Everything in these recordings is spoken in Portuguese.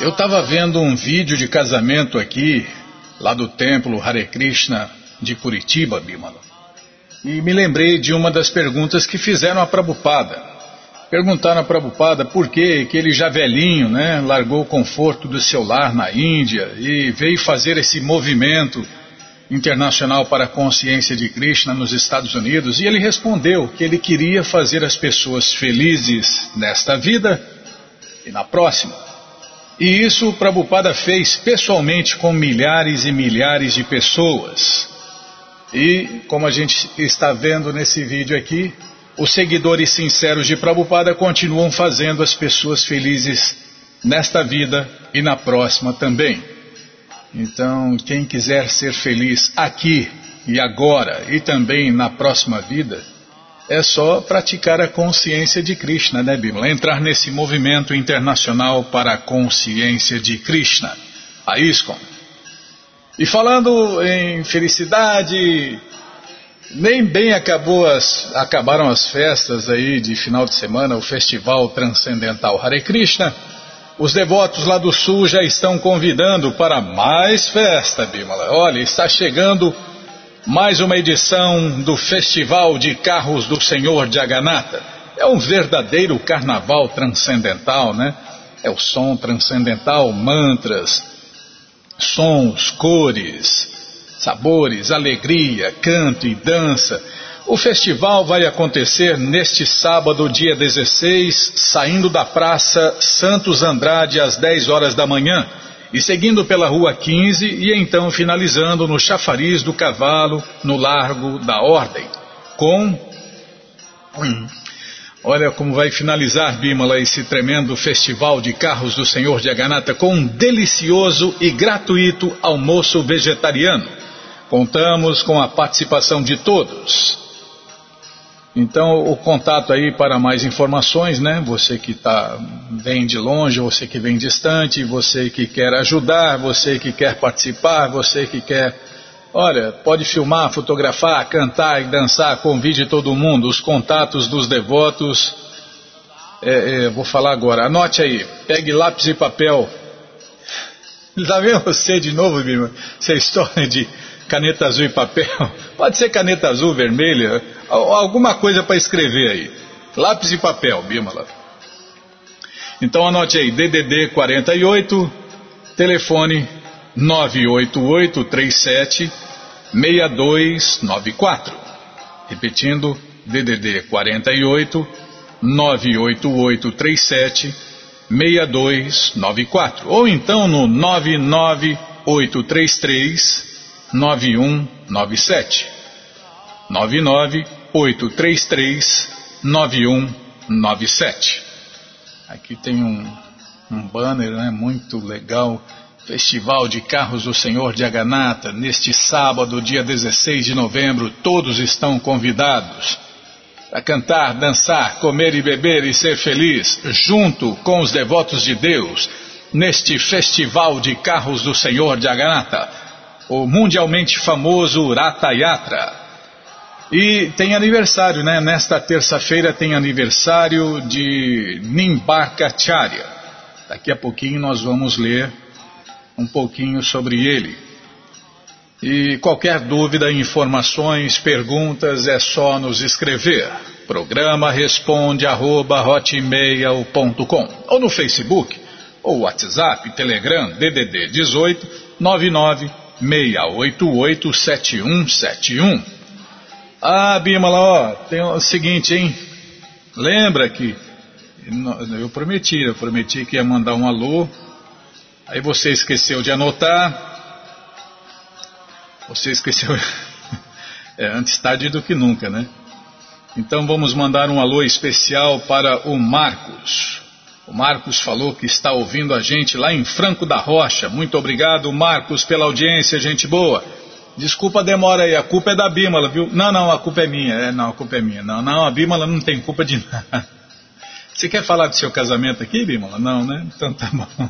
Eu estava vendo um vídeo de casamento aqui, lá do templo Hare Krishna de Curitiba, Bimala. E me lembrei de uma das perguntas que fizeram a Prabupada. Perguntaram a Prabupada por que, que ele já velhinho, né, largou o conforto do seu lar na Índia e veio fazer esse movimento internacional para a consciência de Krishna nos Estados Unidos. E ele respondeu que ele queria fazer as pessoas felizes nesta vida e na próxima. E isso o Prabhupada fez pessoalmente com milhares e milhares de pessoas. E, como a gente está vendo nesse vídeo aqui, os seguidores sinceros de Prabhupada continuam fazendo as pessoas felizes nesta vida e na próxima também. Então, quem quiser ser feliz aqui e agora e também na próxima vida, é só praticar a consciência de Krishna, né, Bíblia? Entrar nesse movimento internacional para a consciência de Krishna, a ISKCON. E falando em felicidade, nem bem as, acabaram as festas aí de final de semana, o Festival Transcendental Hare Krishna. Os devotos lá do sul já estão convidando para mais festa, Bimala. Olha, está chegando mais uma edição do Festival de Carros do Senhor Jagannatha. É um verdadeiro carnaval transcendental, né? É o som transcendental, mantras, sons, cores, sabores, alegria, canto e dança. O festival vai acontecer neste sábado, dia 16, saindo da Praça Santos Andrade às 10 horas da manhã e seguindo pela Rua 15 e então finalizando no Chafariz do Cavalo, no Largo da Ordem, com... Olha como vai finalizar, Bimala, esse tremendo festival de carros do Senhor de Aganata com um delicioso e gratuito almoço vegetariano. Contamos com a participação de todos. Então, o contato aí para mais informações, né? Você que tá, vem de longe, você que vem distante, você que quer ajudar, você que quer participar, você que quer. Olha, pode filmar, fotografar, cantar e dançar, convide todo mundo. Os contatos dos devotos, é, é, vou falar agora. Anote aí, pegue lápis e papel. Está vendo você de novo, Birma? Essa história de caneta azul e papel. Pode ser caneta azul, vermelha, alguma coisa para escrever aí. Lápis e papel, Bímola. Então anote aí, DDD 48, telefone 98837 6294. Repetindo, DDD 48 98837 6294. Ou então no 99833 9197. 99833 9197. Aqui tem um, um banner né, muito legal. Festival de Carros do Senhor de Aganata, neste sábado, dia 16 de novembro, todos estão convidados a cantar, dançar, comer e beber e ser feliz, junto com os devotos de Deus, neste Festival de Carros do Senhor de Aganata o mundialmente famoso Rata Yatra. E tem aniversário, né? Nesta terça-feira tem aniversário de Nimbarkacharya. Daqui a pouquinho nós vamos ler um pouquinho sobre ele. E qualquer dúvida, informações, perguntas, é só nos escrever. Programa responde arroba, ou no Facebook, ou WhatsApp, Telegram, DDD 18 99 6887171. Ah, Bimala, ó, tem o seguinte, hein? Lembra que eu prometi, eu prometi que ia mandar um alô. Aí você esqueceu de anotar. Você esqueceu. É antes tarde do que nunca, né? Então vamos mandar um alô especial para o Marcos. O Marcos falou que está ouvindo a gente lá em Franco da Rocha. Muito obrigado, Marcos, pela audiência, gente boa. Desculpa a demora aí, a culpa é da Bímola, viu? Não, não, a culpa é minha. É, não, a culpa é minha. Não, não, a Bímola não tem culpa de nada. Você quer falar do seu casamento aqui, Bímola? Não, né? Então tá bom.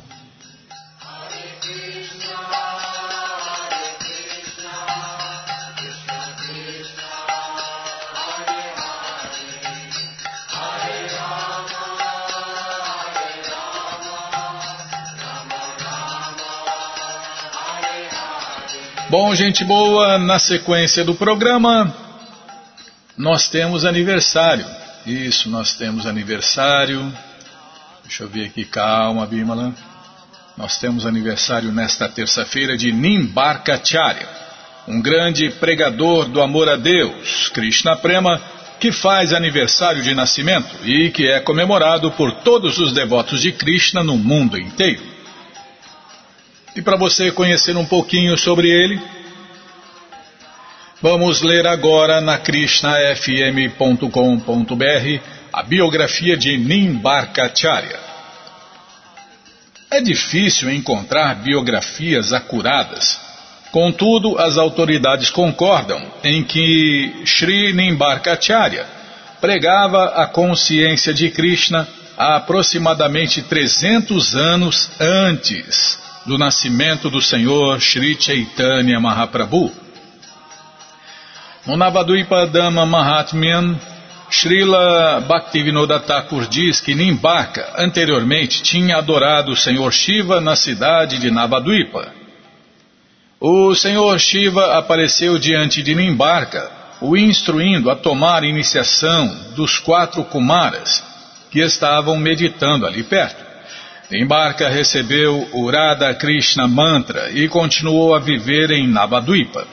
Bom, gente boa, na sequência do programa, nós temos aniversário. Isso, nós temos aniversário. Deixa eu ver aqui, calma, Bimala. Nós temos aniversário nesta terça-feira de Nimbarkacharya, um grande pregador do amor a Deus, Krishna Prema, que faz aniversário de nascimento e que é comemorado por todos os devotos de Krishna no mundo inteiro. E para você conhecer um pouquinho sobre ele, vamos ler agora na krishnafm.com.br a biografia de Nimbarkacharya. É difícil encontrar biografias acuradas. Contudo, as autoridades concordam em que Sri Nimbarkacharya pregava a consciência de Krishna há aproximadamente 300 anos antes do nascimento do Senhor Sri Chaitanya Mahaprabhu. No Navadvipa Dhamma Mahatmyan, Srila Bhaktivinoda Thakur diz que Nimbaka anteriormente tinha adorado o Senhor Shiva na cidade de Navadvipa. O Senhor Shiva apareceu diante de Nimbarka, o instruindo a tomar iniciação dos quatro Kumaras que estavam meditando ali perto. Embarca recebeu o Radha Krishna Mantra e continuou a viver em Navadvipa.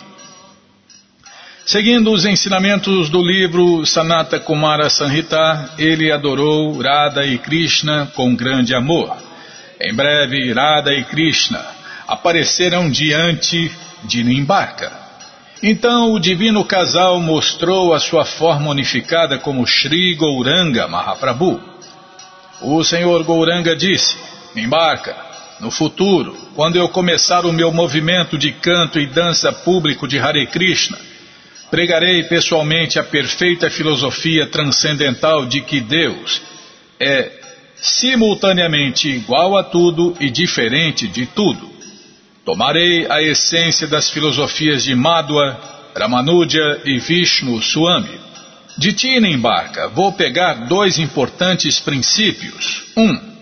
Seguindo os ensinamentos do livro Sanata Kumara Sanhita, ele adorou Radha e Krishna com grande amor. Em breve, Radha e Krishna apareceram diante de Nimbarka. Então o divino casal mostrou a sua forma unificada como Sri Gouranga Mahaprabhu. O senhor Gouranga disse: Embarca, no futuro, quando eu começar o meu movimento de canto e dança público de Hare Krishna, pregarei pessoalmente a perfeita filosofia transcendental de que Deus é simultaneamente igual a tudo e diferente de tudo. Tomarei a essência das filosofias de Madhva, Ramanuja e Vishnu Swami de ti, embarca, vou pegar dois importantes princípios. Um,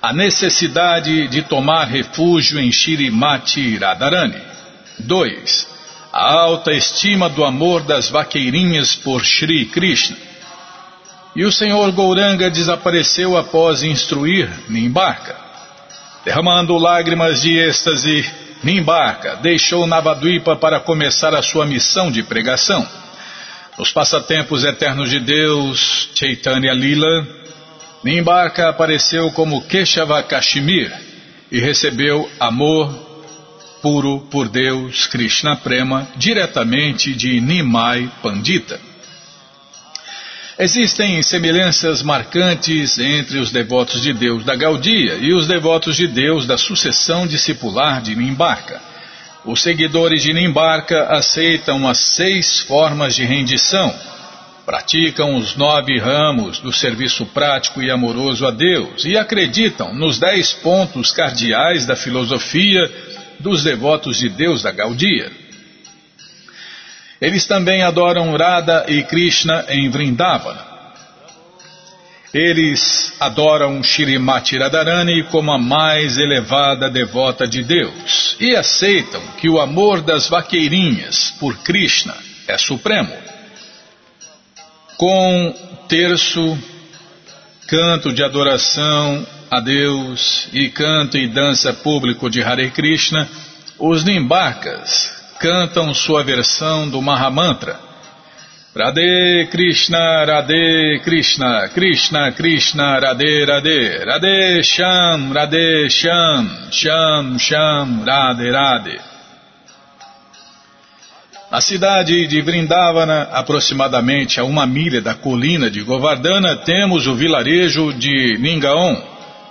a necessidade de tomar refúgio em Shirimati Radharani. Dois, a alta estima do amor das vaqueirinhas por Shri Krishna. E o senhor Gouranga desapareceu após instruir Nimbarka. Derramando lágrimas de êxtase, Nimbarka deixou Navadvipa para começar a sua missão de pregação. Nos passatempos eternos de Deus, Chaitanya Lila, Nimbarka apareceu como Keshava Kashmir e recebeu amor puro por Deus, Krishna Prema, diretamente de Nimai Pandita. Existem semelhanças marcantes entre os devotos de Deus da Gaudia e os devotos de Deus da sucessão discipular de Nimbarka. Os seguidores de Nimbarka aceitam as seis formas de rendição, praticam os nove ramos do serviço prático e amoroso a Deus e acreditam nos dez pontos cardeais da filosofia dos devotos de Deus da Gaudia. Eles também adoram Radha e Krishna em Vrindavana. Eles adoram Shirimati Radharani como a mais elevada devota de Deus e aceitam que o amor das vaqueirinhas por Krishna é supremo. Com terço, canto de adoração a Deus e canto e dança público de Hare Krishna, os Nimbarkas cantam sua versão do Mahamantra Radhe Krishna, Radhe Krishna, Krishna Krishna, Radhe Radhe, Radhe Sham, Radhe Sham, Sham Sham, Radhe Radhe. Na cidade de Vrindavana, aproximadamente a uma milha da colina de Govardhana, temos o vilarejo de Ningaon,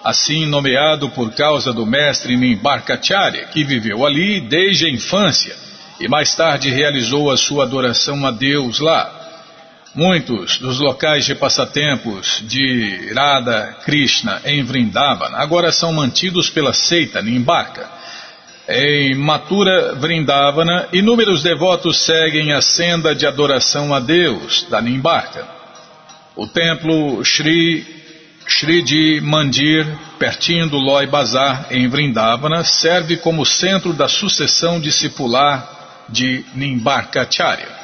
assim nomeado por causa do mestre Nimbarkacharya, que viveu ali desde a infância e mais tarde realizou a sua adoração a Deus lá. Muitos dos locais de passatempos de Radha Krishna em Vrindavan agora são mantidos pela seita Nimbarka. Em Mathura Vrindavana, inúmeros devotos seguem a senda de adoração a Deus da Nimbarka. O templo Sri Shridi Mandir, pertinho do Loi Bazar, em Vrindavana, serve como centro da sucessão discipular de Nimbarkacharya.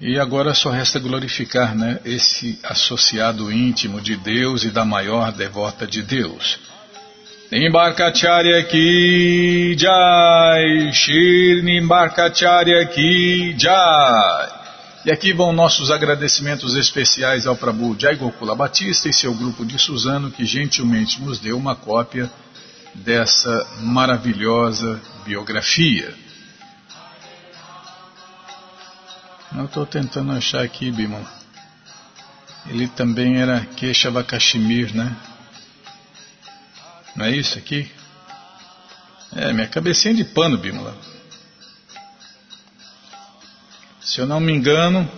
E agora só resta glorificar né, esse associado íntimo de Deus e da maior devota de Deus. Nimbarkacharya ki jai, Shir Nimbarkacharya ki jai. E aqui vão nossos agradecimentos especiais ao Prabhu Jai Gokula Batista e seu grupo de Suzano que gentilmente nos deu uma cópia dessa maravilhosa biografia. Eu estou tentando achar aqui, Bimala. Ele também era Keshava Kashmir, né? Não é isso aqui? É, minha cabecinha de pano, Bimala. Se eu não me engano.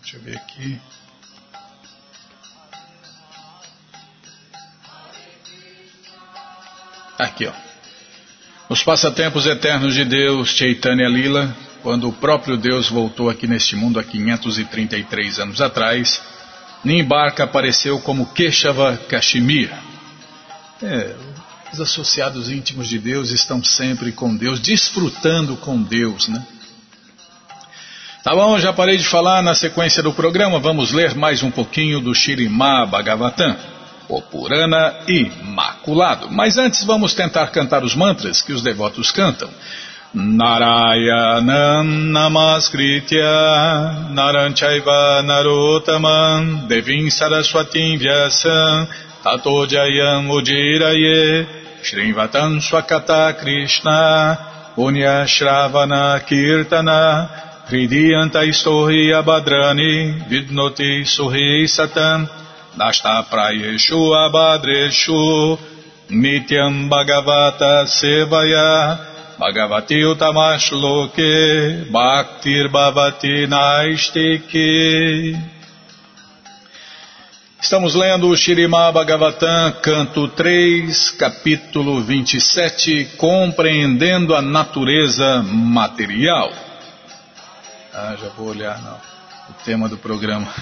Deixa eu ver aqui. Aqui, ó. Os passatempos eternos de Deus, Chaitanya Lila, quando o próprio Deus voltou aqui neste mundo há 533 anos atrás, Nimbarka apareceu como Keshava Kashmir. É, os associados íntimos de Deus estão sempre com Deus, desfrutando com Deus, né? Tá bom, já parei de falar na sequência do programa, vamos ler mais um pouquinho do Shirimá Bhagavatam, o Purana Imaculado. Mas antes vamos tentar cantar os mantras que os devotos cantam. Narayanam Namaskritya Naranchaiva Narotaman Devim Saraswatim Vyasam Tato Jayam Ujiraye Shrivatam Swakata Krishna Punya Shravana Kirtana Hridiyanta Istohi Abhadrani Vidnoti Abhadreshu Nityam Bhagavata Sevaya Bhagavati Utamash Loke Bhaktir Bhavati Naistike Estamos lendo o Shirimá Bhagavatam, canto 3, capítulo 27, Compreendendo a Natureza Material. Ah, já vou olhar não, o tema do programa.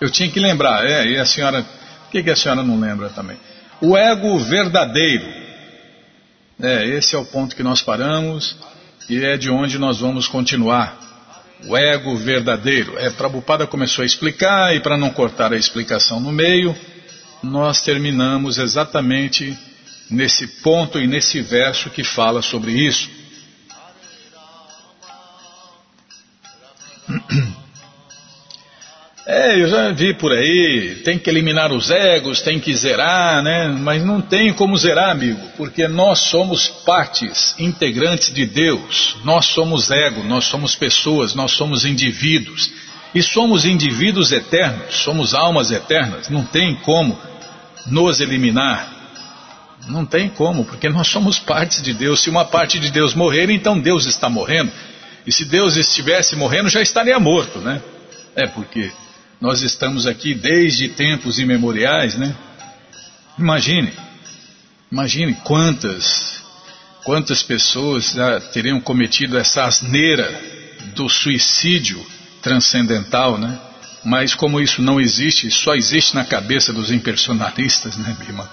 Eu tinha que lembrar, é, e a senhora, por que, que a senhora não lembra também? O ego verdadeiro. É, esse é o ponto que nós paramos e é de onde nós vamos continuar o ego verdadeiro. É, Prabhupada começou a explicar e para não cortar a explicação no meio, nós terminamos exatamente nesse ponto e nesse verso que fala sobre isso. É, eu já vi por aí, tem que eliminar os egos, tem que zerar, né? Mas não tem como zerar, amigo, porque nós somos partes integrantes de Deus. Nós somos ego, nós somos pessoas, nós somos indivíduos. E somos indivíduos eternos, somos almas eternas. Não tem como nos eliminar. Não tem como, porque nós somos partes de Deus. Se uma parte de Deus morrer, então Deus está morrendo. E se Deus estivesse morrendo, já estaria morto, né? É porque nós estamos aqui desde tempos imemoriais, né? Imagine, imagine quantas, quantas pessoas já teriam cometido essa asneira do suicídio transcendental, né? Mas como isso não existe, só existe na cabeça dos impersonalistas, né, Bima?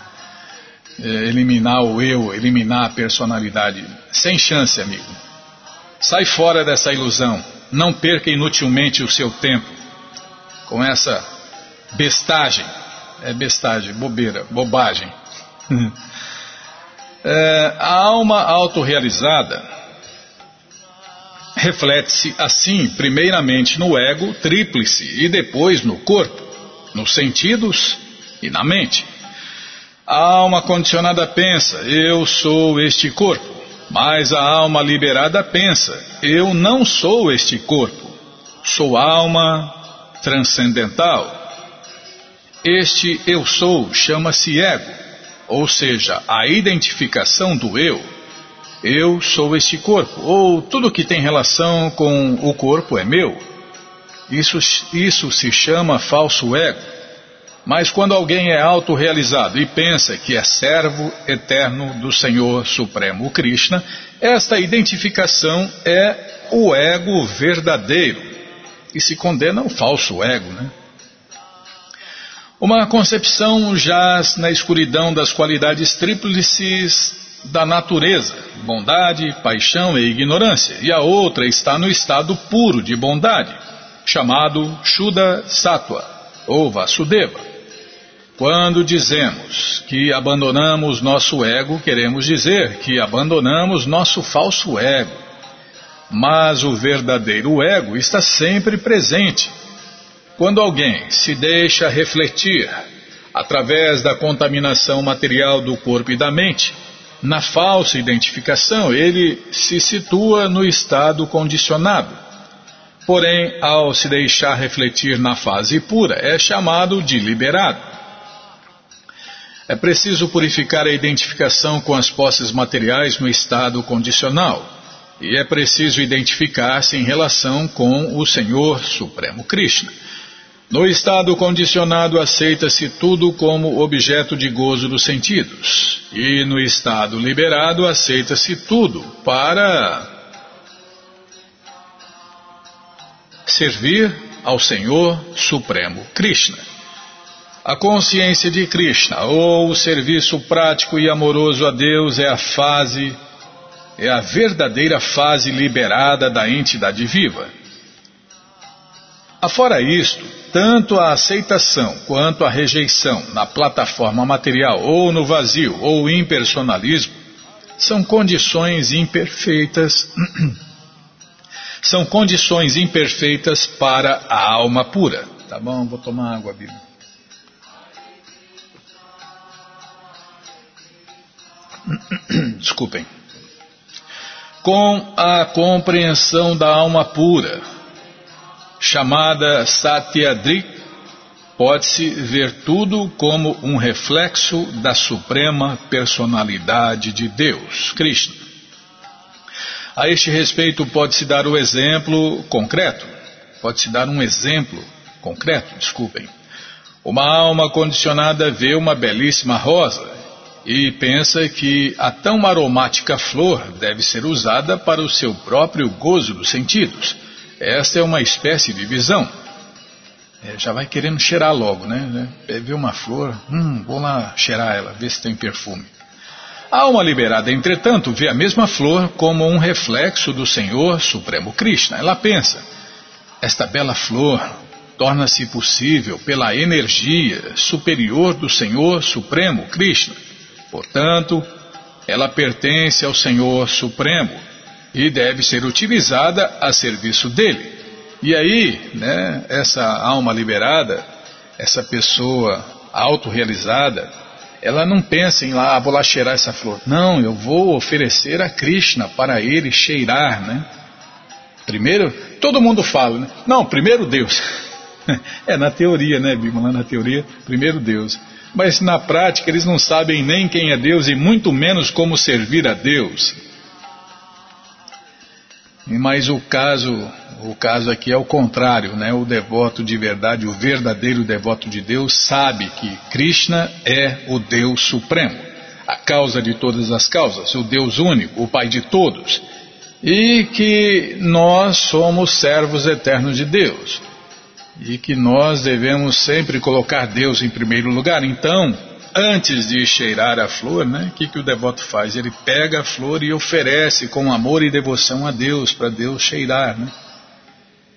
É, eliminar o eu, eliminar a personalidade. Sem chance, amigo. Sai fora dessa ilusão. Não perca inutilmente o seu tempo com essa bestagem. É bestagem, bobeira, bobagem. é, a alma autorrealizada reflete-se assim, primeiramente no ego tríplice e depois no corpo, nos sentidos e na mente. A alma condicionada pensa, eu sou este corpo, mas a alma liberada pensa, eu não sou este corpo. Sou alma, transcendental. Este eu sou chama-se ego, ou seja, a identificação do eu. Eu sou este corpo, ou tudo que tem relação com o corpo é meu. Isso, isso se chama falso ego. Mas quando alguém é autorrealizado e pensa que é servo eterno do Senhor Supremo Krishna, esta identificação é o ego verdadeiro e se condena o falso ego, né? Uma concepção jaz na escuridão das qualidades tríplices da natureza, bondade, paixão e ignorância, e a outra está no estado puro de bondade, chamado Shuddha Sattva ou Vasudeva. Quando dizemos que abandonamos nosso ego, queremos dizer que abandonamos nosso falso ego. Mas o verdadeiro ego está sempre presente. Quando alguém se deixa refletir através da contaminação material do corpo e da mente, na falsa identificação, ele se situa no estado condicionado. Porém, ao se deixar refletir na fase pura, é chamado de liberado. É preciso purificar a identificação com as posses materiais no estado condicional. E é preciso identificar-se em relação com o Senhor Supremo Krishna. No estado condicionado, aceita-se tudo como objeto de gozo dos sentidos, e no estado liberado, aceita-se tudo para servir ao Senhor Supremo Krishna. A consciência de Krishna, ou o serviço prático e amoroso a Deus, é a fase, é a verdadeira fase liberada da entidade viva. Afora isto, tanto a aceitação quanto a rejeição na plataforma material ou no vazio ou impersonalismo são condições imperfeitas são condições imperfeitas para a alma pura. Tá bom, vou tomar água, Bíblia. Desculpem. Com a compreensão da alma pura, chamada Satyadri, pode-se ver tudo como um reflexo da suprema personalidade de Deus, Krishna. A este respeito, pode-se dar o exemplo concreto, pode-se dar um exemplo concreto, desculpem. Uma alma condicionada vê uma belíssima rosa e pensa que a tão aromática flor deve ser usada para o seu próprio gozo dos sentidos esta é uma espécie de visão. É, já vai querendo cheirar logo, né? É, vê uma flor, hum, vou lá cheirar ela, ver se tem perfume. A alma liberada, entretanto, vê a mesma flor como um reflexo do Senhor Supremo Krishna. Ela pensa: esta bela flor torna-se possível pela energia superior do Senhor Supremo Krishna. Portanto, ela pertence ao Senhor Supremo e deve ser utilizada a serviço dele. E aí, né, essa alma liberada, essa pessoa autorrealizada, ela não pensa em lá, ah, vou lá cheirar essa flor. Não, eu vou oferecer a Krishna para ele cheirar, né? Primeiro, todo mundo fala, né? Não, primeiro Deus. é na teoria, né, Bíblia? Na teoria, primeiro Deus. Mas na prática eles não sabem nem quem é Deus e muito menos como servir a Deus. Mas o caso, o caso aqui é o contrário, né? O devoto de verdade, o verdadeiro devoto de Deus, sabe que Krishna é o Deus supremo, a causa de todas as causas, o Deus único, o Pai de todos, e que nós somos servos eternos de Deus, e que nós devemos sempre colocar Deus em primeiro lugar. Então, antes de cheirar a flor, né? O que, que o devoto faz? Ele pega a flor e oferece com amor e devoção a Deus, para Deus cheirar, né?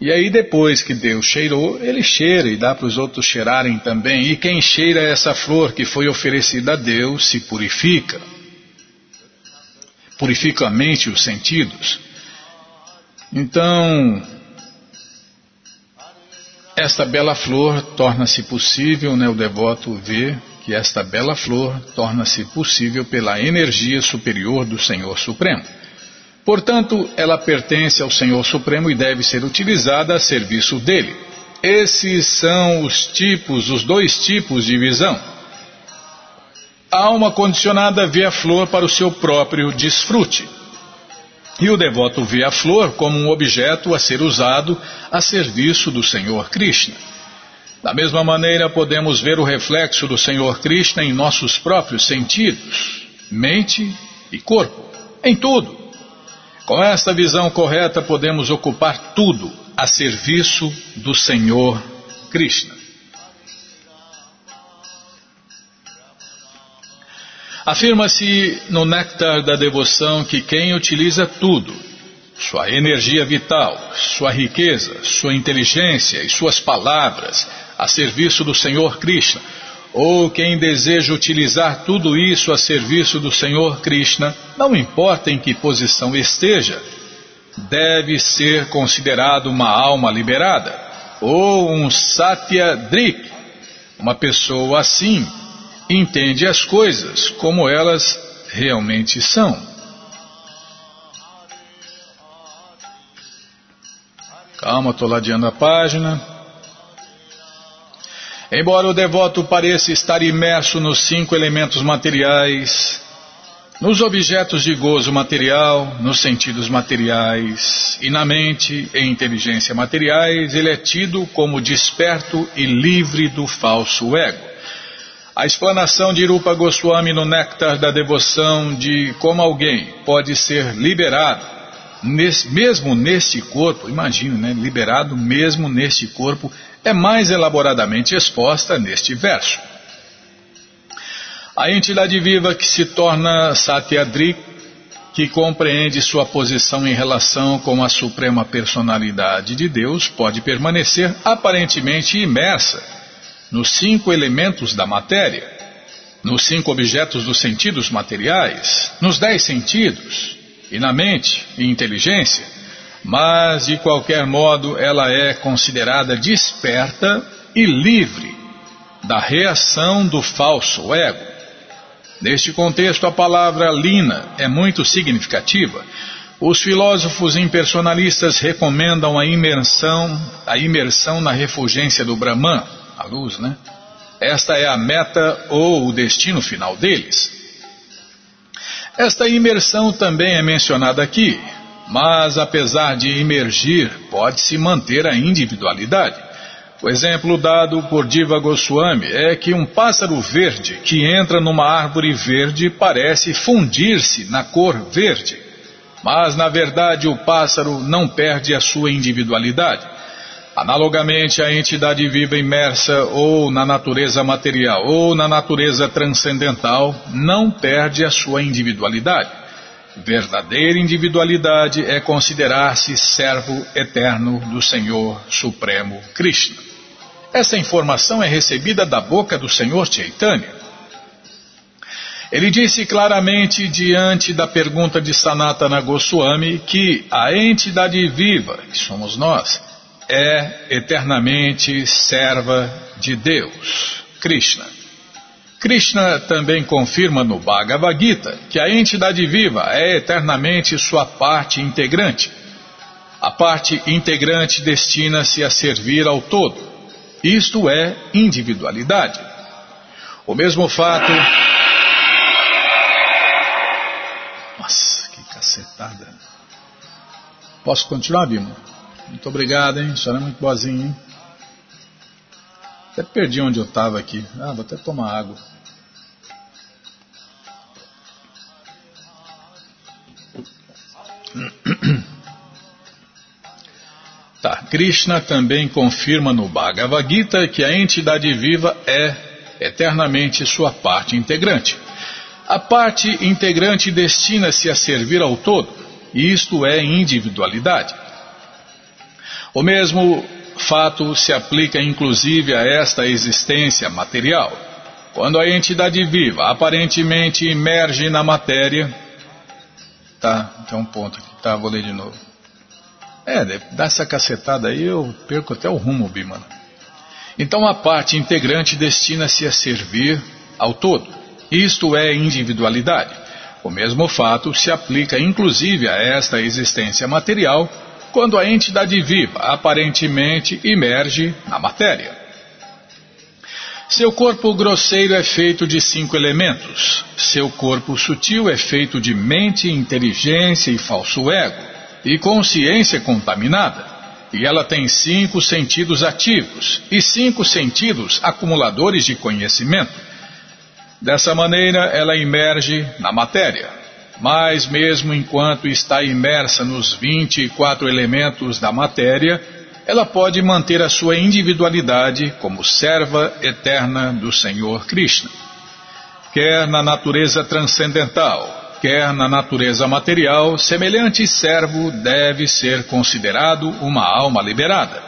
E aí depois que Deus cheirou, ele cheira e dá para os outros cheirarem também. E quem cheira essa flor que foi oferecida a Deus se purifica. Purifica a mente e os sentidos. Então, esta bela flor torna-se possível, né, o devoto ver que esta bela flor torna-se possível pela energia superior do Senhor Supremo. Portanto, ela pertence ao Senhor Supremo e deve ser utilizada a serviço dele. Esses são os tipos, os dois tipos de visão. A alma condicionada vê a flor para o seu próprio desfrute. E o devoto vê a flor como um objeto a ser usado a serviço do Senhor Krishna. Da mesma maneira, podemos ver o reflexo do Senhor Krishna em nossos próprios sentidos, mente e corpo, em tudo. Com esta visão correta, podemos ocupar tudo a serviço do Senhor Krishna. Afirma-se no Néctar da Devoção que quem utiliza tudo, sua energia vital, sua riqueza, sua inteligência e suas palavras a serviço do Senhor Krishna, ou quem deseja utilizar tudo isso a serviço do Senhor Krishna, não importa em que posição esteja, deve ser considerado uma alma liberada, ou um Satyadrik. Uma pessoa assim entende as coisas como elas realmente são. Calma, estou ladeando a página. Embora o devoto pareça estar imerso nos cinco elementos materiais, nos objetos de gozo material, nos sentidos materiais e na mente e inteligência materiais, ele é tido como desperto e livre do falso ego. A explanação de Rupa Goswami no Néctar da Devoção de como alguém pode ser liberado, nesse, mesmo neste corpo, imagino, né, liberado mesmo neste corpo, é mais elaboradamente exposta neste verso. A entidade viva que se torna Satyadri, que compreende sua posição em relação com a suprema personalidade de Deus, pode permanecer aparentemente imersa nos cinco elementos da matéria, nos cinco objetos dos sentidos materiais, nos dez sentidos, e na mente e inteligência, mas de qualquer modo ela é considerada desperta e livre da reação do falso ego Neste contexto, a palavra lina é muito significativa. Os filósofos impersonalistas recomendam a imersão, a imersão na refulgência do Brahman, a luz, né? Esta é a meta ou o destino final deles. Esta imersão também é mencionada aqui, mas apesar de imergir, pode-se manter a individualidade. O exemplo dado por Diva Goswami é que um pássaro verde que entra numa árvore verde parece fundir-se na cor verde. Mas, na verdade, o pássaro não perde a sua individualidade. Analogamente, a entidade viva imersa ou na natureza material ou na natureza transcendental não perde a sua individualidade. Verdadeira individualidade é considerar-se servo eterno do Senhor Supremo Krishna. Essa informação é recebida da boca do Senhor Chaitanya. Ele disse claramente diante da pergunta de Sanatana Goswami que a entidade viva, que somos nós, é eternamente serva de Deus, Krishna. Krishna também confirma no Bhagavad Gita que a entidade viva é eternamente sua parte integrante. A parte integrante destina-se a servir ao todo. Isto é individualidade. O mesmo fato. Nossa, que cacetada. Posso continuar, Bima? Muito obrigado, hein? A senhora é muito boazinha, hein? Até perdi onde eu estava aqui. Ah, vou até tomar água. Tá. Krishna também confirma no Bhagavad Gita que a entidade viva é eternamente sua parte integrante. A parte integrante destina-se a servir ao todo, isto é individualidade. O mesmo fato se aplica inclusive a esta existência material. Quando a entidade viva aparentemente emerge na matéria. Tá, tem um ponto aqui, tá, vou ler de novo. É, dá essa cacetada aí eu perco até o rumo, Bimana. Então a parte integrante destina-se a servir ao todo. Isto é individualidade. O mesmo fato se aplica inclusive a esta existência material quando a entidade viva aparentemente emerge na matéria. Seu corpo grosseiro é feito de cinco elementos. Seu corpo sutil é feito de mente, inteligência e falso ego e consciência contaminada. e ela tem cinco sentidos ativos e cinco sentidos acumuladores de conhecimento. Dessa maneira, ela emerge na matéria. Mas, mesmo enquanto está imersa nos 24 elementos da matéria, ela pode manter a sua individualidade como serva eterna do Senhor Krishna. Quer na natureza transcendental, quer na natureza material, semelhante servo deve ser considerado uma alma liberada.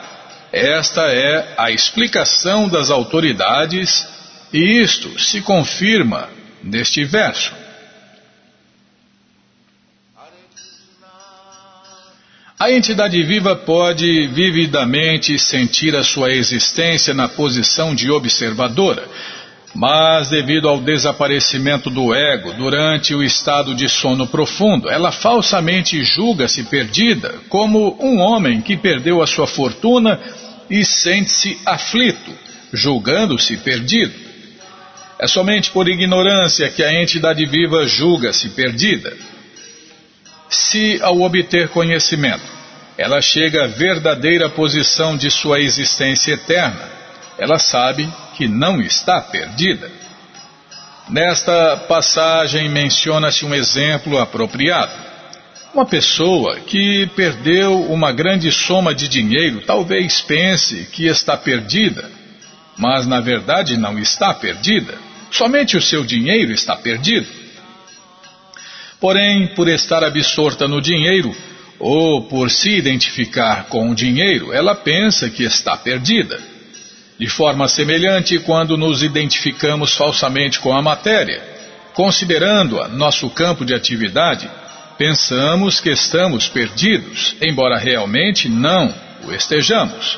Esta é a explicação das autoridades e isto se confirma neste verso. A entidade viva pode vividamente sentir a sua existência na posição de observadora, mas devido ao desaparecimento do ego durante o estado de sono profundo, ela falsamente julga-se perdida, como um homem que perdeu a sua fortuna e sente-se aflito, julgando-se perdido. É somente por ignorância que a entidade viva julga-se perdida. Se, ao obter conhecimento, ela chega à verdadeira posição de sua existência eterna, ela sabe que não está perdida. Nesta passagem menciona-se um exemplo apropriado. Uma pessoa que perdeu uma grande soma de dinheiro talvez pense que está perdida, mas na verdade não está perdida. Somente o seu dinheiro está perdido. Porém, por estar absorta no dinheiro, ou por se identificar com o dinheiro, ela pensa que está perdida. De forma semelhante, quando nos identificamos falsamente com a matéria, considerando-a nosso campo de atividade, pensamos que estamos perdidos, embora realmente não o estejamos.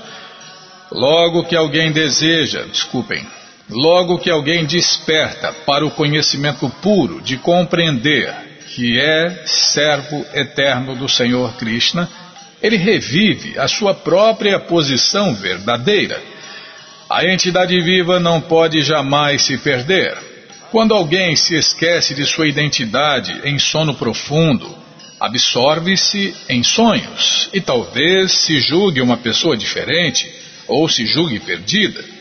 Logo que alguém deseja, desculpem, Logo que alguém desperta para o conhecimento puro de compreender que é servo eterno do Senhor Krishna, ele revive a sua própria posição verdadeira. A entidade viva não pode jamais se perder. Quando alguém se esquece de sua identidade em sono profundo, absorve-se em sonhos e talvez se julgue uma pessoa diferente ou se julgue perdida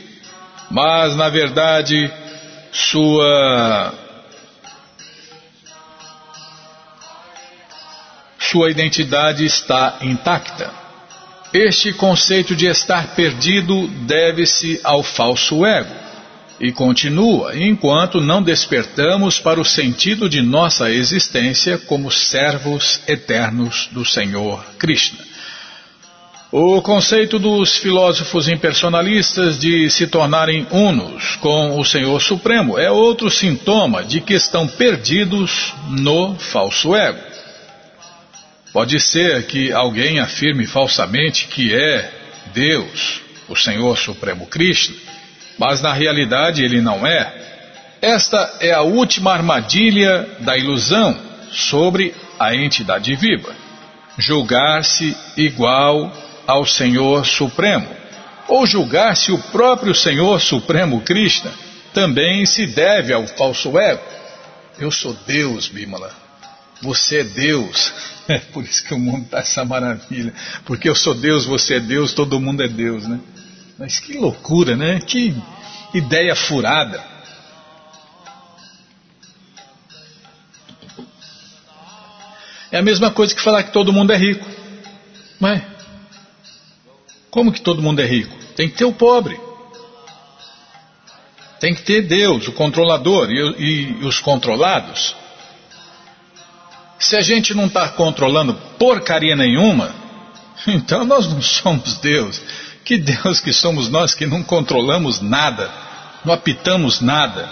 mas na verdade sua sua identidade está intacta. Este conceito de estar perdido deve-se ao falso ego e continua enquanto não despertamos para o sentido de nossa existência como servos eternos do Senhor Krishna. O conceito dos filósofos impersonalistas de se tornarem unos com o Senhor Supremo é outro sintoma de que estão perdidos no falso ego. Pode ser que alguém afirme falsamente que é Deus, o Senhor Supremo Krishna, mas na realidade ele não é. Esta é a última armadilha da ilusão sobre a entidade viva. Julgar-se igual ao Senhor Supremo, ou julgar se o próprio Senhor Supremo Krishna também se deve ao falso ego. Eu sou Deus, Bimala. Você é Deus. É por isso que o mundo está essa maravilha. Porque eu sou Deus, você é Deus, todo mundo é Deus, né? Mas que loucura, né? Que ideia furada. É a mesma coisa que falar que todo mundo é rico. Mas como que todo mundo é rico? Tem que ter o pobre. Tem que ter Deus, o controlador e, e os controlados. Se a gente não está controlando porcaria nenhuma, então nós não somos Deus. Que Deus que somos nós que não controlamos nada, não apitamos nada.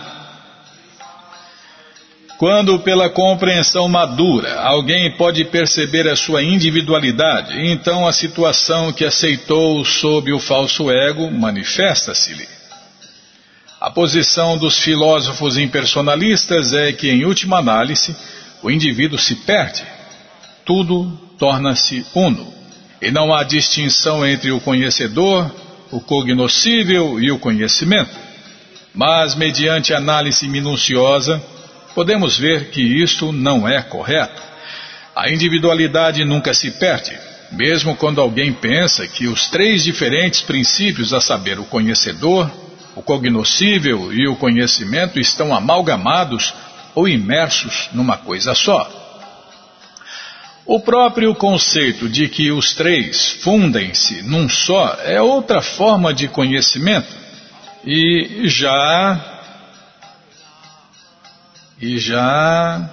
Quando, pela compreensão madura, alguém pode perceber a sua individualidade, então a situação que aceitou sob o falso ego manifesta-se-lhe. A posição dos filósofos impersonalistas é que, em última análise, o indivíduo se perde. Tudo torna-se uno, e não há distinção entre o conhecedor, o cognoscível e o conhecimento. Mas, mediante análise minuciosa, podemos ver que isto não é correto. A individualidade nunca se perde. mesmo quando alguém pensa que os três diferentes princípios, a saber, o conhecedor, o cognoscível e o conhecimento, estão amalgamados ou imersos numa coisa só. O próprio conceito de que os três fundem-se num só é outra forma de conhecimento e já e já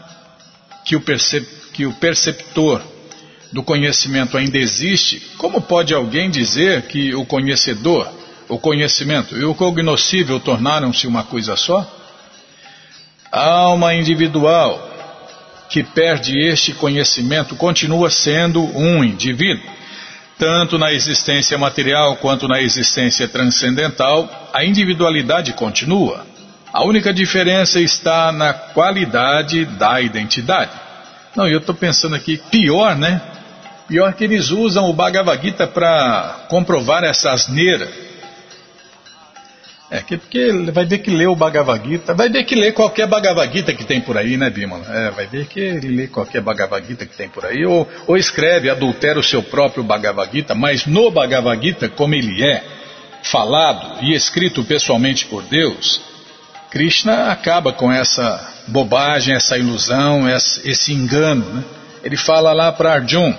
que o, percep, que o perceptor do conhecimento ainda existe, como pode alguém dizer que o conhecedor, o conhecimento e o cognoscível tornaram-se uma coisa só? Alma individual que perde este conhecimento continua sendo um indivíduo. Tanto na existência material quanto na existência transcendental, a individualidade continua. A única diferença está na qualidade da identidade. Não, eu estou pensando aqui, pior, né? Pior que eles usam o Bhagavad Gita para comprovar essa asneira é, porque vai ver que lê o Bhagavad Gita, vai ver que lê qualquer Bhagavad Gita que tem por aí, né, Bimala? É, vai ver que ele lê qualquer Bhagavad Gita que tem por aí, ou, ou escreve, adultera o seu próprio Bhagavad Gita, mas no Bhagavad Gita, como ele é falado e escrito pessoalmente por Deus, Krishna acaba com essa bobagem, essa ilusão, esse engano. Né? Ele fala lá para Arjun: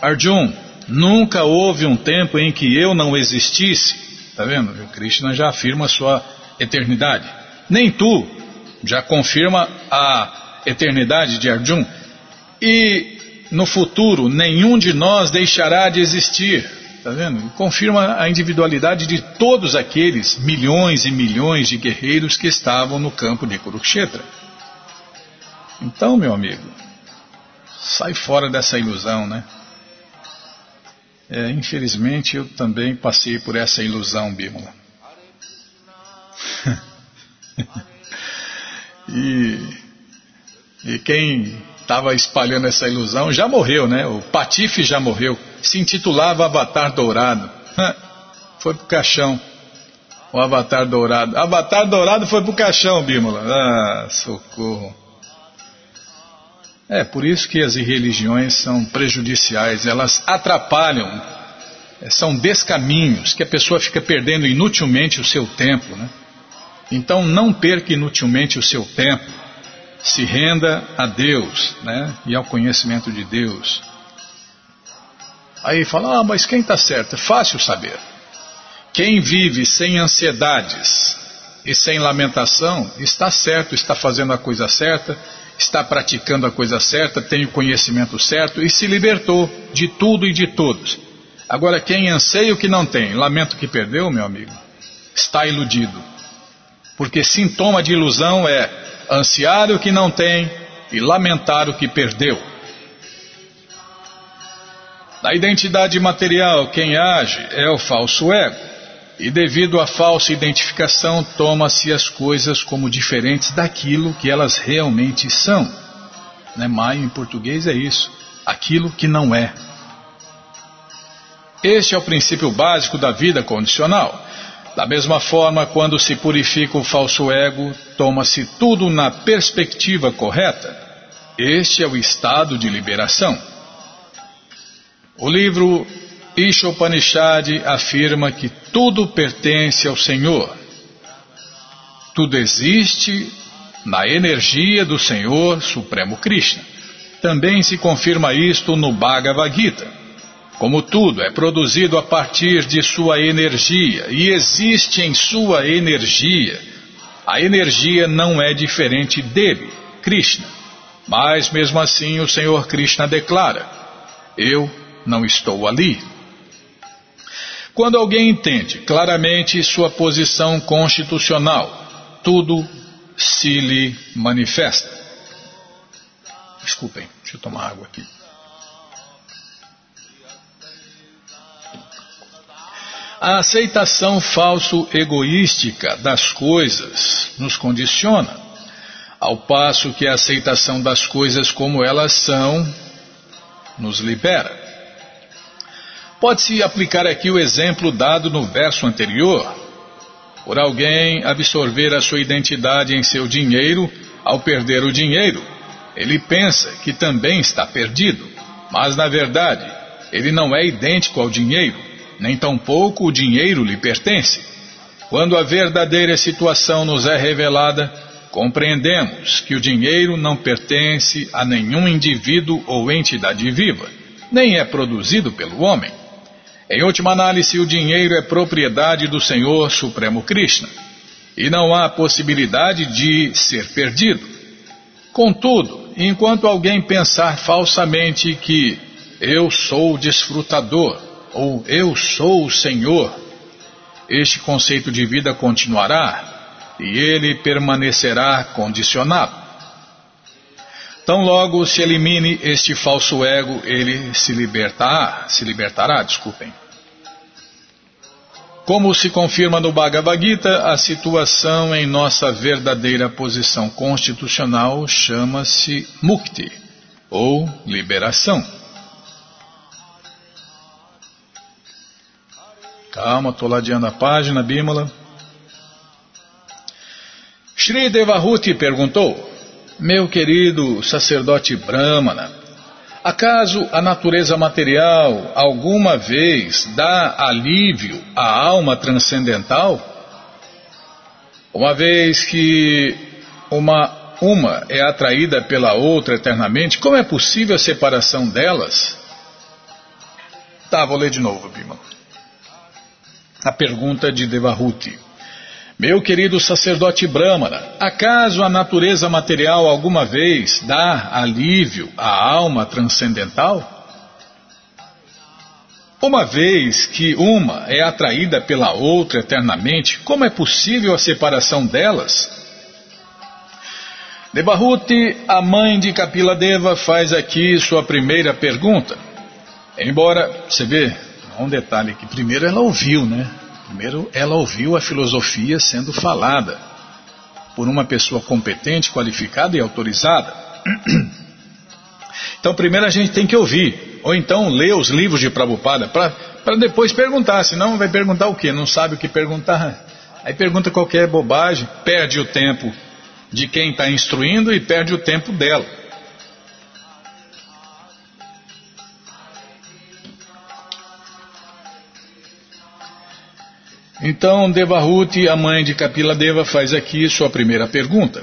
Arjun, nunca houve um tempo em que eu não existisse Está vendo? O Krishna já afirma sua eternidade. Nem tu já confirma a eternidade de Arjun. E no futuro, nenhum de nós deixará de existir. Está vendo? Confirma a individualidade de todos aqueles milhões e milhões de guerreiros que estavam no campo de Kurukshetra. Então, meu amigo, sai fora dessa ilusão, né? É, infelizmente eu também passei por essa ilusão, Bímola. e, e quem estava espalhando essa ilusão já morreu, né? O Patife já morreu. Se intitulava Avatar Dourado. Foi pro caixão. O Avatar Dourado. Avatar Dourado foi pro caixão, Bímola. Ah, socorro. É, por isso que as religiões são prejudiciais, elas atrapalham, é, são descaminhos, que a pessoa fica perdendo inutilmente o seu tempo. Né? Então não perca inutilmente o seu tempo, se renda a Deus né? e ao conhecimento de Deus. Aí fala, ah, mas quem está certo? É fácil saber. Quem vive sem ansiedades e sem lamentação está certo, está fazendo a coisa certa está praticando a coisa certa, tem o conhecimento certo e se libertou de tudo e de todos. Agora, quem anseia o que não tem, lamento que perdeu, meu amigo, está iludido. Porque sintoma de ilusão é ansiar o que não tem e lamentar o que perdeu. Na identidade material, quem age é o falso ego. E devido à falsa identificação, toma-se as coisas como diferentes daquilo que elas realmente são. Né? Maio em português é isso, aquilo que não é. Este é o princípio básico da vida condicional. Da mesma forma, quando se purifica o falso ego, toma-se tudo na perspectiva correta. Este é o estado de liberação. O livro Ishopanishad afirma que tudo pertence ao Senhor. Tudo existe na energia do Senhor Supremo Krishna. Também se confirma isto no Bhagavad Gita. Como tudo é produzido a partir de sua energia e existe em sua energia, a energia não é diferente dele, Krishna. Mas mesmo assim o Senhor Krishna declara: Eu não estou ali. Quando alguém entende claramente sua posição constitucional, tudo se lhe manifesta. Desculpem, deixa eu tomar água aqui. A aceitação falso-egoística das coisas nos condiciona, ao passo que a aceitação das coisas como elas são nos libera. Pode-se aplicar aqui o exemplo dado no verso anterior. Por alguém absorver a sua identidade em seu dinheiro, ao perder o dinheiro, ele pensa que também está perdido, mas na verdade, ele não é idêntico ao dinheiro, nem tampouco o dinheiro lhe pertence. Quando a verdadeira situação nos é revelada, compreendemos que o dinheiro não pertence a nenhum indivíduo ou entidade viva, nem é produzido pelo homem. Em última análise, o dinheiro é propriedade do Senhor Supremo Krishna e não há possibilidade de ser perdido. Contudo, enquanto alguém pensar falsamente que eu sou o desfrutador ou eu sou o Senhor, este conceito de vida continuará e ele permanecerá condicionado. Tão logo se elimine este falso ego, ele se libertará, se libertará, desculpem. Como se confirma no Bhagavad Gita, a situação em nossa verdadeira posição constitucional chama-se Mukti, ou liberação. Calma, estou ladeando a página, Bímola. Shri Devahuti perguntou, meu querido sacerdote Brahmana, Acaso a natureza material alguma vez dá alívio à alma transcendental? Uma vez que uma, uma é atraída pela outra eternamente, como é possível a separação delas? Tá, vou ler de novo, Bima. A pergunta de Devahuti. Meu querido sacerdote Brahmana, acaso a natureza material alguma vez dá alívio à alma transcendental? Uma vez que uma é atraída pela outra eternamente, como é possível a separação delas? Devahuti, a mãe de Kapila Deva, faz aqui sua primeira pergunta. Embora, você vê, um detalhe aqui, primeiro ela ouviu, né? Primeiro, ela ouviu a filosofia sendo falada por uma pessoa competente, qualificada e autorizada. Então, primeiro a gente tem que ouvir, ou então ler os livros de Prabhupada, para depois perguntar, senão vai perguntar o quê? Não sabe o que perguntar. Aí pergunta qualquer bobagem, perde o tempo de quem está instruindo e perde o tempo dela. Então, Devahuti, a mãe de Kapila Deva, faz aqui sua primeira pergunta.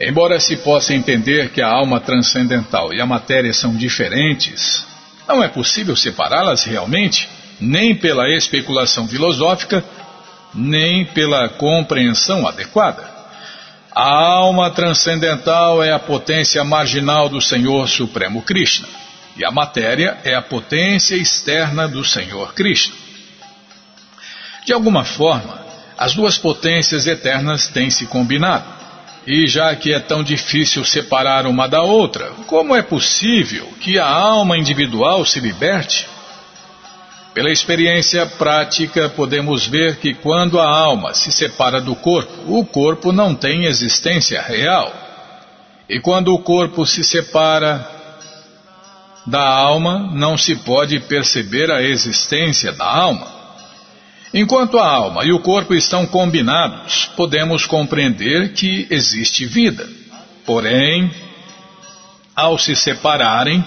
Embora se possa entender que a alma transcendental e a matéria são diferentes, não é possível separá-las realmente, nem pela especulação filosófica, nem pela compreensão adequada. A alma transcendental é a potência marginal do Senhor Supremo Krishna, e a matéria é a potência externa do Senhor Krishna. De alguma forma, as duas potências eternas têm se combinado. E já que é tão difícil separar uma da outra, como é possível que a alma individual se liberte? Pela experiência prática, podemos ver que quando a alma se separa do corpo, o corpo não tem existência real. E quando o corpo se separa da alma, não se pode perceber a existência da alma. Enquanto a alma e o corpo estão combinados, podemos compreender que existe vida. Porém, ao se separarem,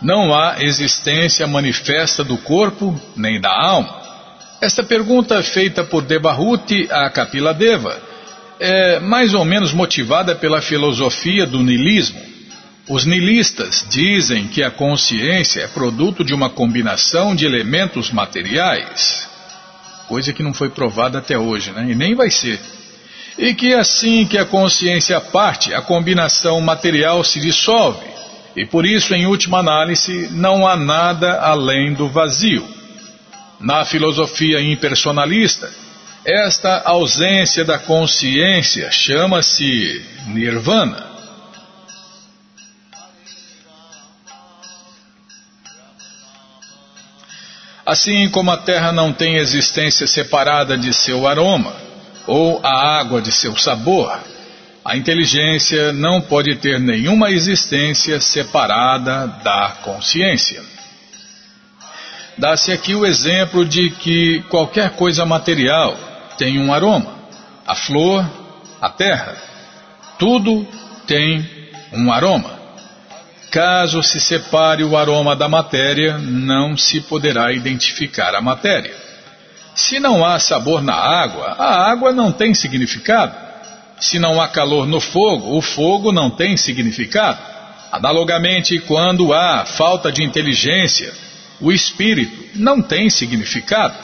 não há existência manifesta do corpo nem da alma. Esta pergunta feita por Devahuti a Kapila Deva é mais ou menos motivada pela filosofia do niilismo. Os niilistas dizem que a consciência é produto de uma combinação de elementos materiais, coisa que não foi provada até hoje, né? e nem vai ser. E que assim que a consciência parte, a combinação material se dissolve, e por isso, em última análise, não há nada além do vazio. Na filosofia impersonalista, esta ausência da consciência chama-se nirvana. Assim como a terra não tem existência separada de seu aroma, ou a água de seu sabor, a inteligência não pode ter nenhuma existência separada da consciência. Dá-se aqui o exemplo de que qualquer coisa material tem um aroma. A flor, a terra, tudo tem um aroma. Caso se separe o aroma da matéria, não se poderá identificar a matéria. Se não há sabor na água, a água não tem significado. Se não há calor no fogo, o fogo não tem significado. Analogamente, quando há falta de inteligência, o espírito não tem significado.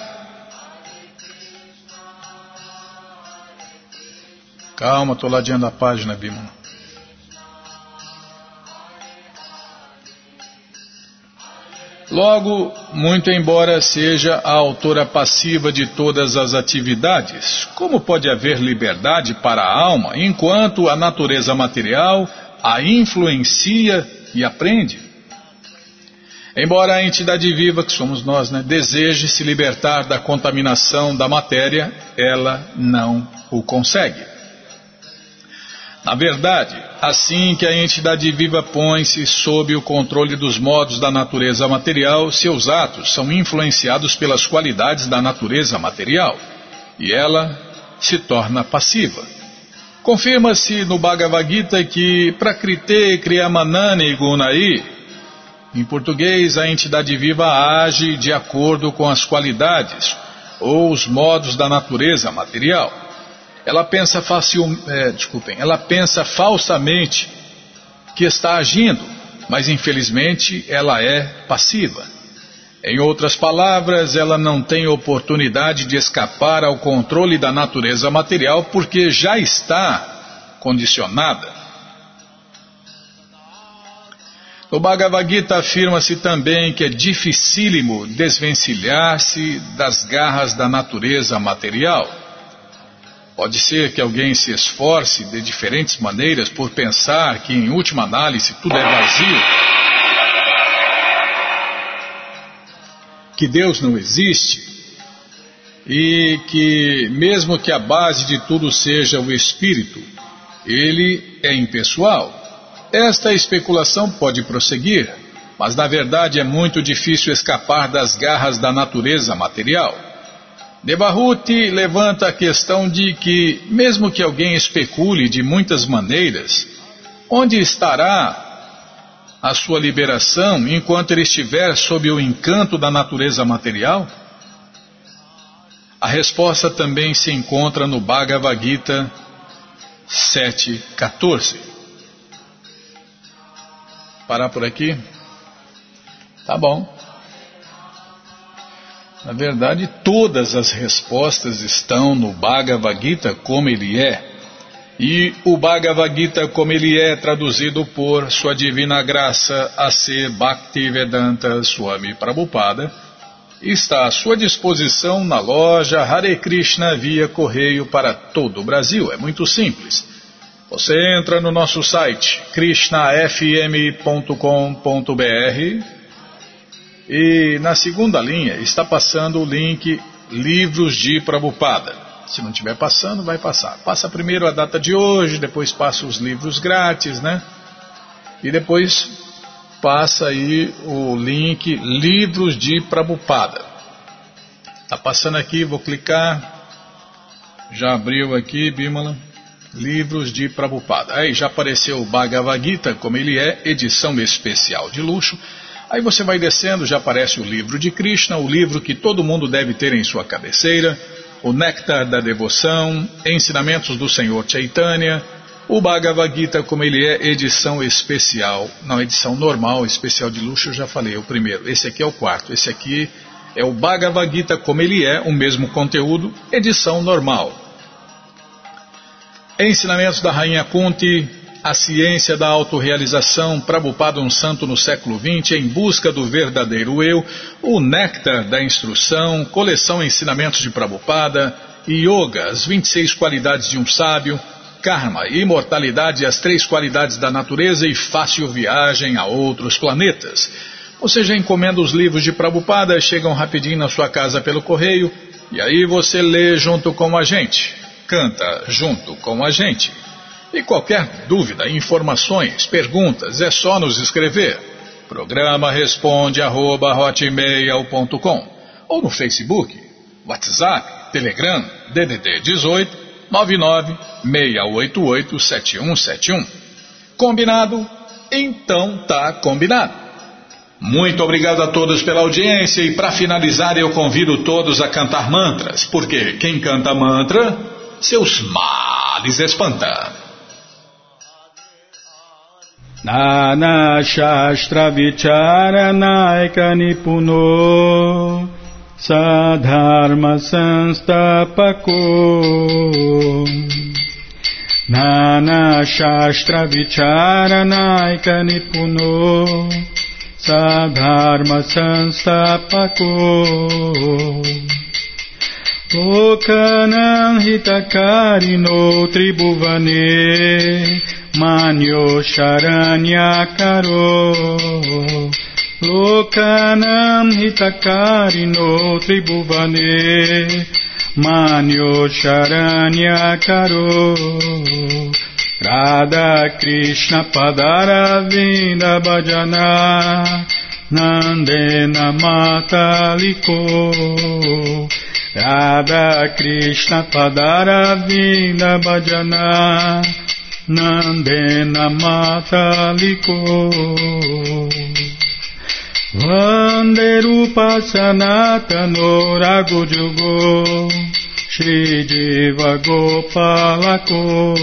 Calma, estou ladeando a página, Bima. Logo, muito embora seja a autora passiva de todas as atividades, como pode haver liberdade para a alma enquanto a natureza material a influencia e aprende? Embora a entidade viva, que somos nós, né, deseje se libertar da contaminação da matéria, ela não o consegue. Na verdade, assim que a entidade viva põe-se sob o controle dos modos da natureza material, seus atos são influenciados pelas qualidades da natureza material e ela se torna passiva. Confirma-se no Bhagavad Gita que Prakrite Kriyamanani Gunai, em português, a entidade viva age de acordo com as qualidades ou os modos da natureza material. Ela pensa facil, é, desculpem, ela pensa falsamente que está agindo, mas infelizmente ela é passiva. Em outras palavras, ela não tem oportunidade de escapar ao controle da natureza material porque já está condicionada. No Bhagavad Gita afirma-se também que é dificílimo desvencilhar-se das garras da natureza material. Pode ser que alguém se esforce de diferentes maneiras por pensar que, em última análise, tudo é vazio. Que Deus não existe. E que, mesmo que a base de tudo seja o espírito, ele é impessoal. Esta especulação pode prosseguir, mas na verdade é muito difícil escapar das garras da natureza material. Devahuti levanta a questão de que, mesmo que alguém especule de muitas maneiras, onde estará a sua liberação enquanto ele estiver sob o encanto da natureza material? A resposta também se encontra no Bhagavad Gita 7.14. Parar por aqui? Tá bom. Na verdade, todas as respostas estão no Bhagavad Gita como ele é. E o Bhagavad Gita como ele é traduzido por Sua Divina Graça A.C. Bhaktivedanta Swami Prabhupada está à sua disposição na loja Hare Krishna via correio para todo o Brasil. É muito simples. Você entra no nosso site krishnafm.com.br e na segunda linha está passando o link Livros de Prabupada. Se não estiver passando, vai passar. Passa primeiro a data de hoje, depois passa os livros grátis, né? E depois passa aí o link Livros de Prabupada. Tá passando aqui, vou clicar. Já abriu aqui, Bimala. Livros de Prabupada. Aí já apareceu o Bhagavad Gita, como ele é, edição especial de luxo. Aí você vai descendo, já aparece o livro de Krishna, o livro que todo mundo deve ter em sua cabeceira, o Néctar da Devoção, Ensinamentos do Senhor Chaitanya, o Bhagavad Gita, como ele é, edição especial, não, edição normal, especial de luxo, eu já falei, é o primeiro. Esse aqui é o quarto, esse aqui é o Bhagavad Gita, como ele é, o mesmo conteúdo, edição normal. Ensinamentos da Rainha Kunti, a ciência da autorrealização, Prabhupada um santo no século XX, em busca do verdadeiro eu, o néctar da instrução, coleção Ensinamentos de Prabhupada, Yoga, as 26 qualidades de um sábio, Karma, imortalidade, as três qualidades da natureza e fácil viagem a outros planetas. Você já encomenda os livros de Prabhupada, chegam rapidinho na sua casa pelo correio, e aí você lê junto com a gente, canta junto com a gente. E qualquer dúvida, informações, perguntas, é só nos escrever. Programa responde arroba, ou no Facebook, WhatsApp, Telegram, DDD 18 99 688 7171. Combinado? Então tá combinado. Muito obrigado a todos pela audiência e para finalizar eu convido todos a cantar mantras, porque quem canta mantra, seus males espanta. नानाशास्त्रविचारनायकनिपुनो साधर्मसंस्थापको नानाशास्त्रविचारनायकनिपुनो साधर्मसंस्थापको लोकनहितकारिणो त्रिभुवने Manyo Sharanyakaro Lokanam Hitakarino Tribhuvane Manyo Sharanyakaro Radha Krishna Padaravinda Bhajana Nandena Mataliko Radha Krishna Padaravinda Bhajana Nandena Mataliko Vanderupa Sanatano Ragujugo Shri Jiva Gopalako.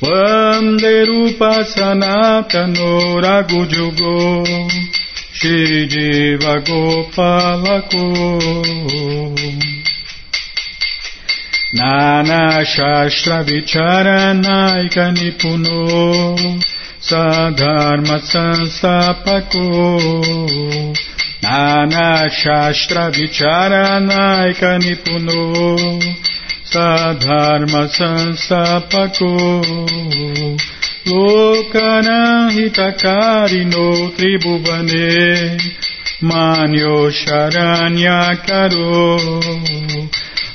Vanderupa Sanatano Ragujugo Shri Jiva Gopalako नानाशास्त्रविचारनायकनिपुनो सधर्मसंस्थापको नानाशास्त्रविचारनायकनिपुनो सधर्मसंस्थापको लोकनहितकारिणो त्रिभुवने मान्यो शरण्यकरो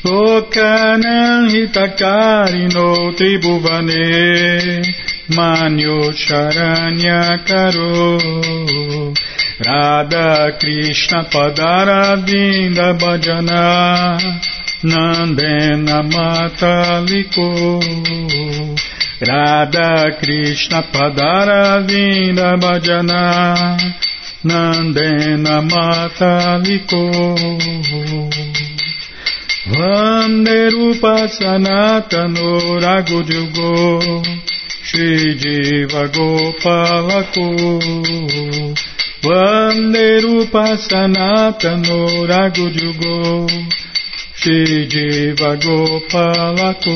Lokanam hitakarino tribhuvane Manyo Charanya Karo Radha Krishna Padaravinda Bhajana Nandena Mataliko Radha Krishna Padaravinda Bhajana Nandena Mataliko Vanderupa Sanatano Ragujugo Shri Jiva Gopalako Vanderupa Sanatano Ragujugo Shri Jiva Gopalako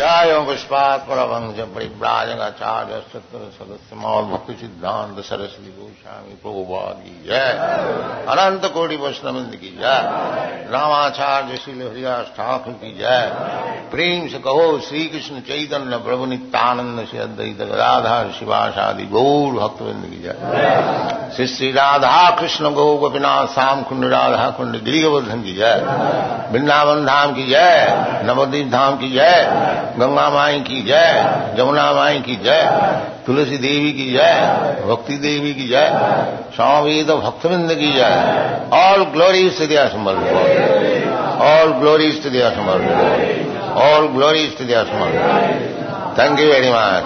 जय पुष्पात परमंश परिव्राजगाचार्य सत्र सदस्य मौल भक्ति सिद्धांत सरस्वती गोस्वामी प्रभुपाद की जय अनंत कोटि वैष्णविंद की जय रामाचार्य श्री हरिदास ठाकुर की जय प्रेम से कहो श्री कृष्ण चैतन्य प्रभु नित्यानंद से अद्वैत गदाधर शिवाशादि गौर भक्तविंद की जय श्री श्री राधा कृष्ण गौ गोपीनाथ श्याम कुंड राधा कुंड गिरिवर्धन की जय वृंदावन धाम की जय नवदीप धाम की जय गंगा माई की जय जमुना माई की जय, तुलसी देवी की जय, भक्ति देवी की जय स्वामी तो भक्तविंद की जय। ऑल ग्लोरीज टू दिया ऑल ग्लोरीज टू दिया ऑल ग्लोरीज टू दिया थैंक यू वेरी मच